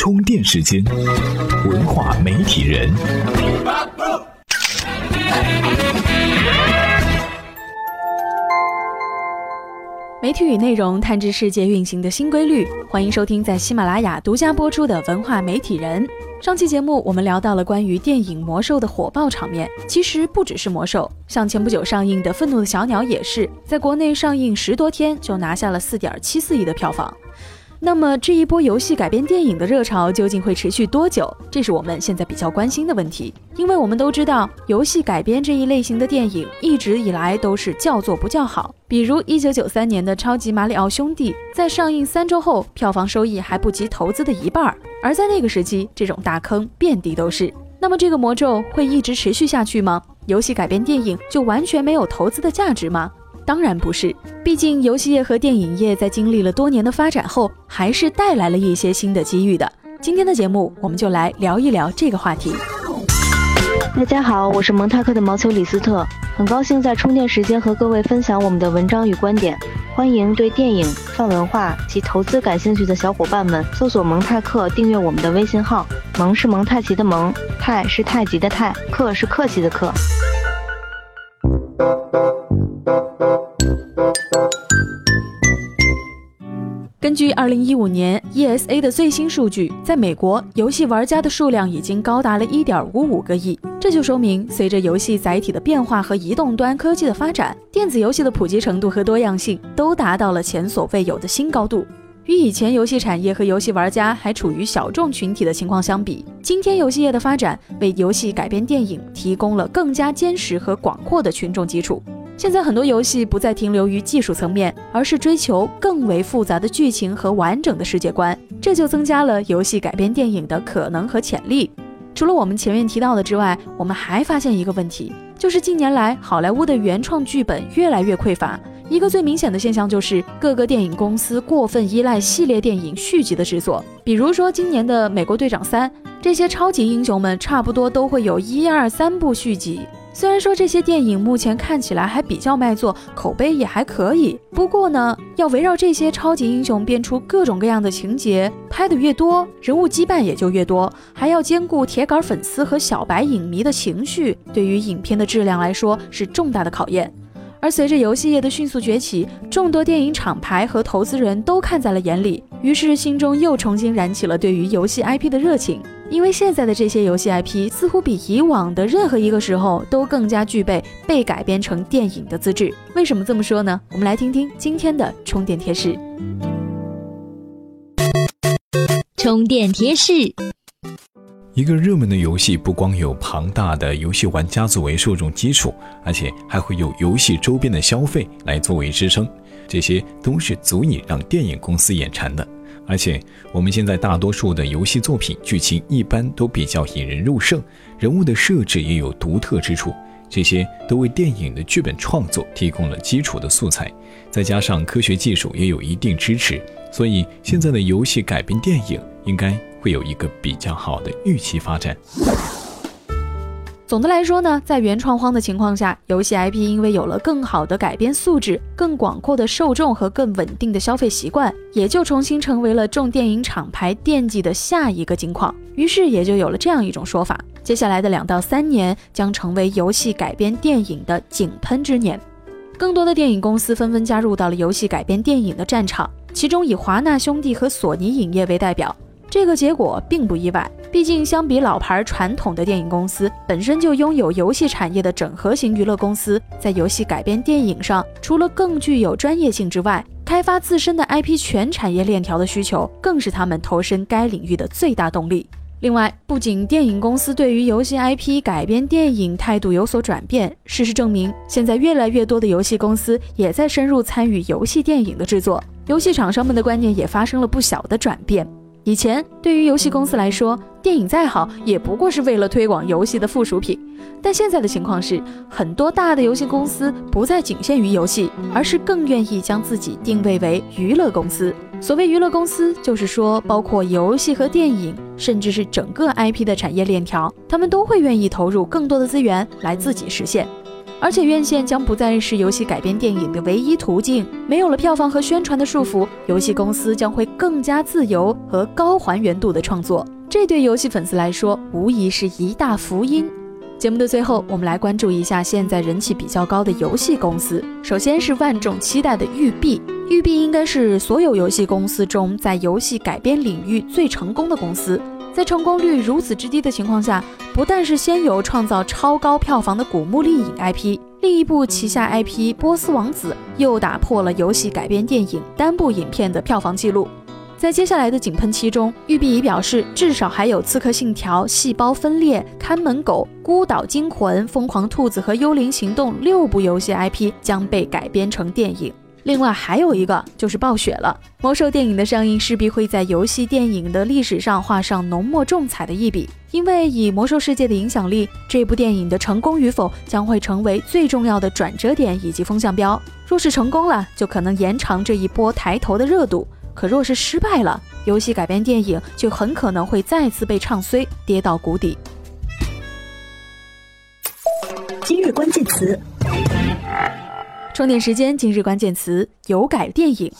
充电时间，文化媒体人。媒体与内容探知世界运行的新规律，欢迎收听在喜马拉雅独家播出的《文化媒体人》。上期节目我们聊到了关于电影《魔兽》的火爆场面，其实不只是《魔兽》，像前不久上映的《愤怒的小鸟》也是，在国内上映十多天就拿下了四点七四亿的票房。那么这一波游戏改编电影的热潮究竟会持续多久？这是我们现在比较关心的问题。因为我们都知道，游戏改编这一类型的电影一直以来都是叫座不叫好。比如一九九三年的《超级马里奥兄弟》在上映三周后，票房收益还不及投资的一半儿。而在那个时期，这种大坑遍地都是。那么这个魔咒会一直持续下去吗？游戏改编电影就完全没有投资的价值吗？当然不是，毕竟游戏业和电影业在经历了多年的发展后，还是带来了一些新的机遇的。今天的节目，我们就来聊一聊这个话题。大家好，我是蒙泰克的毛球李斯特，很高兴在充电时间和各位分享我们的文章与观点。欢迎对电影、泛文化及投资感兴趣的小伙伴们搜索蒙泰克，订阅我们的微信号。蒙是蒙太奇的蒙，泰是太极的泰，克是客气的客。据二零一五年 ESA 的最新数据，在美国，游戏玩家的数量已经高达了一点五五个亿。这就说明，随着游戏载体的变化和移动端科技的发展，电子游戏的普及程度和多样性都达到了前所未有的新高度。与以前游戏产业和游戏玩家还处于小众群体的情况相比，今天游戏业的发展为游戏改编电影提供了更加坚实和广阔的群众基础。现在很多游戏不再停留于技术层面，而是追求更为复杂的剧情和完整的世界观，这就增加了游戏改编电影的可能和潜力。除了我们前面提到的之外，我们还发现一个问题，就是近年来好莱坞的原创剧本越来越匮乏。一个最明显的现象就是各个电影公司过分依赖系列电影续集的制作，比如说今年的《美国队长三》，这些超级英雄们差不多都会有一二三部续集。虽然说这些电影目前看起来还比较卖座，口碑也还可以，不过呢，要围绕这些超级英雄编出各种各样的情节，拍的越多，人物羁绊也就越多，还要兼顾铁杆粉丝和小白影迷的情绪，对于影片的质量来说是重大的考验。而随着游戏业的迅速崛起，众多电影厂牌和投资人都看在了眼里，于是心中又重新燃起了对于游戏 IP 的热情。因为现在的这些游戏 IP 似乎比以往的任何一个时候都更加具备被改编成电影的资质。为什么这么说呢？我们来听听今天的充电贴士。充电贴士：一个热门的游戏不光有庞大的游戏玩家作为受众基础，而且还会有游戏周边的消费来作为支撑，这些都是足以让电影公司眼馋的。而且，我们现在大多数的游戏作品剧情一般都比较引人入胜，人物的设置也有独特之处，这些都为电影的剧本创作提供了基础的素材。再加上科学技术也有一定支持，所以现在的游戏改编电影应该会有一个比较好的预期发展。总的来说呢，在原创荒的情况下，游戏 IP 因为有了更好的改编素质、更广阔的受众和更稳定的消费习惯，也就重新成为了众电影厂牌惦记的下一个金矿。于是也就有了这样一种说法：接下来的两到三年将成为游戏改编电影的井喷之年。更多的电影公司纷纷加入到了游戏改编电影的战场，其中以华纳兄弟和索尼影业为代表。这个结果并不意外，毕竟相比老牌传统的电影公司，本身就拥有游戏产业的整合型娱乐公司，在游戏改编电影上，除了更具有专业性之外，开发自身的 IP 全产业链条的需求，更是他们投身该领域的最大动力。另外，不仅电影公司对于游戏 IP 改编电影态度有所转变，事实证明，现在越来越多的游戏公司也在深入参与游戏电影的制作，游戏厂商们的观念也发生了不小的转变。以前，对于游戏公司来说，电影再好也不过是为了推广游戏的附属品。但现在的情况是，很多大的游戏公司不再仅限于游戏，而是更愿意将自己定位为娱乐公司。所谓娱乐公司，就是说包括游戏和电影，甚至是整个 IP 的产业链条，他们都会愿意投入更多的资源来自己实现。而且院线将不再是游戏改编电影的唯一途径。没有了票房和宣传的束缚，游戏公司将会更加自由和高还原度的创作。这对游戏粉丝来说，无疑是一大福音。节目的最后，我们来关注一下现在人气比较高的游戏公司。首先是万众期待的育碧，育碧应该是所有游戏公司中在游戏改编领域最成功的公司。在成功率如此之低的情况下，不但是先有创造超高票房的古墓丽影 IP，另一部旗下 IP《波斯王子》又打破了游戏改编电影单部影片的票房纪录。在接下来的井喷期中，育碧已表示，至少还有《刺客信条》《细胞分裂》《看门狗》《孤岛惊魂》《疯狂兔子》和《幽灵行动》六部游戏 IP 将被改编成电影。另外还有一个就是暴雪了，魔兽电影的上映势必会在游戏电影的历史上画上浓墨重彩的一笔，因为以魔兽世界的影响力，这部电影的成功与否将会成为最重要的转折点以及风向标。若是成功了，就可能延长这一波抬头的热度。可若是失败了，游戏改编电影就很可能会再次被唱衰，跌到谷底。今日关键词：充电时间。今日关键词：有改电影。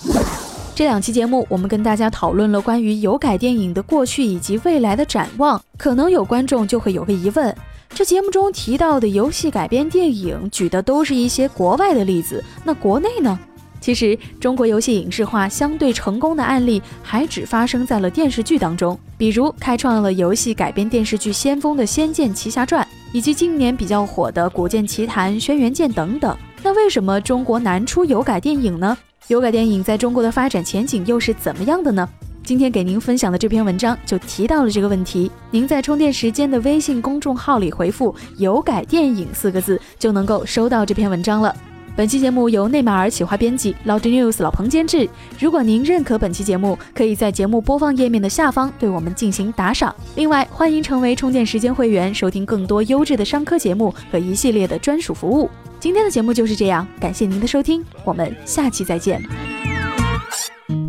这两期节目，我们跟大家讨论了关于有改电影的过去以及未来的展望。可能有观众就会有个疑问：这节目中提到的游戏改编电影，举的都是一些国外的例子，那国内呢？其实，中国游戏影视化相对成功的案例还只发生在了电视剧当中，比如开创了游戏改编电视剧先锋的《仙剑奇侠传》，以及近年比较火的《古剑奇谭》《轩辕剑》等等。那为什么中国难出有改电影呢？有改电影在中国的发展前景又是怎么样的呢？今天给您分享的这篇文章就提到了这个问题。您在充电时间的微信公众号里回复“有改电影”四个字，就能够收到这篇文章了。本期节目由内马尔企划编辑，老 news 老彭监制。如果您认可本期节目，可以在节目播放页面的下方对我们进行打赏。另外，欢迎成为充电时间会员，收听更多优质的商科节目和一系列的专属服务。今天的节目就是这样，感谢您的收听，我们下期再见。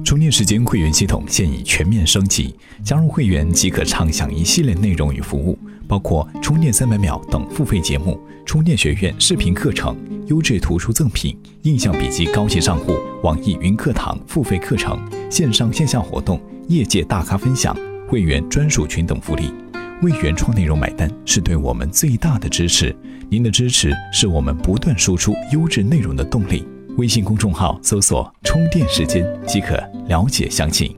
充电时间会员系统现已全面升级，加入会员即可畅享一系列内容与服务，包括充电三百秒等付费节目，充电学院视频课程。优质图书赠品、印象笔记高级账户、网易云课堂付费课程、线上线下活动、业界大咖分享、会员专属群等福利，为原创内容买单是对我们最大的支持。您的支持是我们不断输出优质内容的动力。微信公众号搜索“充电时间”即可了解详情。